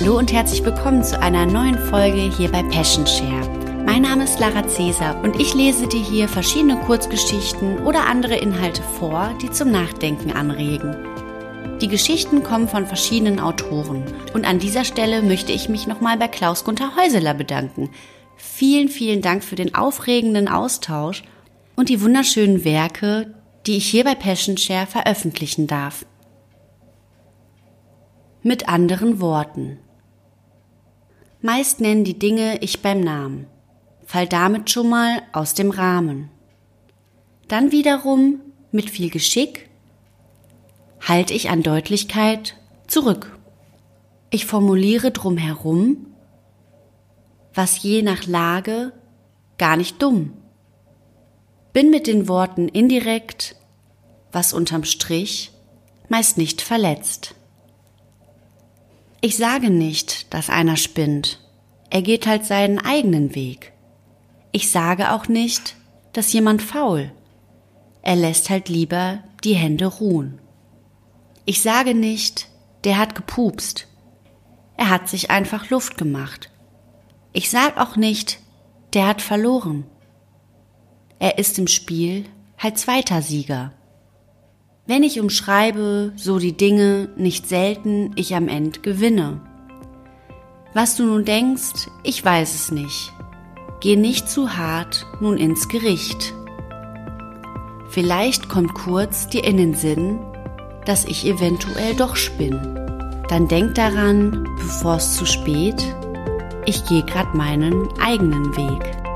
Hallo und herzlich willkommen zu einer neuen Folge hier bei Passion Share. Mein Name ist Lara Cäsar und ich lese dir hier verschiedene Kurzgeschichten oder andere Inhalte vor, die zum Nachdenken anregen. Die Geschichten kommen von verschiedenen Autoren und an dieser Stelle möchte ich mich nochmal bei Klaus Gunther Häuseler bedanken. Vielen, vielen Dank für den aufregenden Austausch und die wunderschönen Werke, die ich hier bei Passion Share veröffentlichen darf. Mit anderen Worten. Meist nennen die Dinge ich beim Namen, fall damit schon mal aus dem Rahmen. Dann wiederum mit viel Geschick halte ich an Deutlichkeit zurück. Ich formuliere drumherum, was je nach Lage gar nicht dumm. Bin mit den Worten indirekt, was unterm Strich meist nicht verletzt. Ich sage nicht, dass einer spinnt. Er geht halt seinen eigenen Weg. Ich sage auch nicht, dass jemand faul. Er lässt halt lieber die Hände ruhen. Ich sage nicht, der hat gepupst. Er hat sich einfach Luft gemacht. Ich sag auch nicht, der hat verloren. Er ist im Spiel halt zweiter Sieger. Wenn ich umschreibe so die Dinge, nicht selten ich am Ende gewinne. Was du nun denkst, ich weiß es nicht. Geh nicht zu hart nun ins Gericht. Vielleicht kommt kurz dir in den Sinn, dass ich eventuell doch spinn. Dann denk daran, bevor es zu spät, ich geh grad meinen eigenen Weg.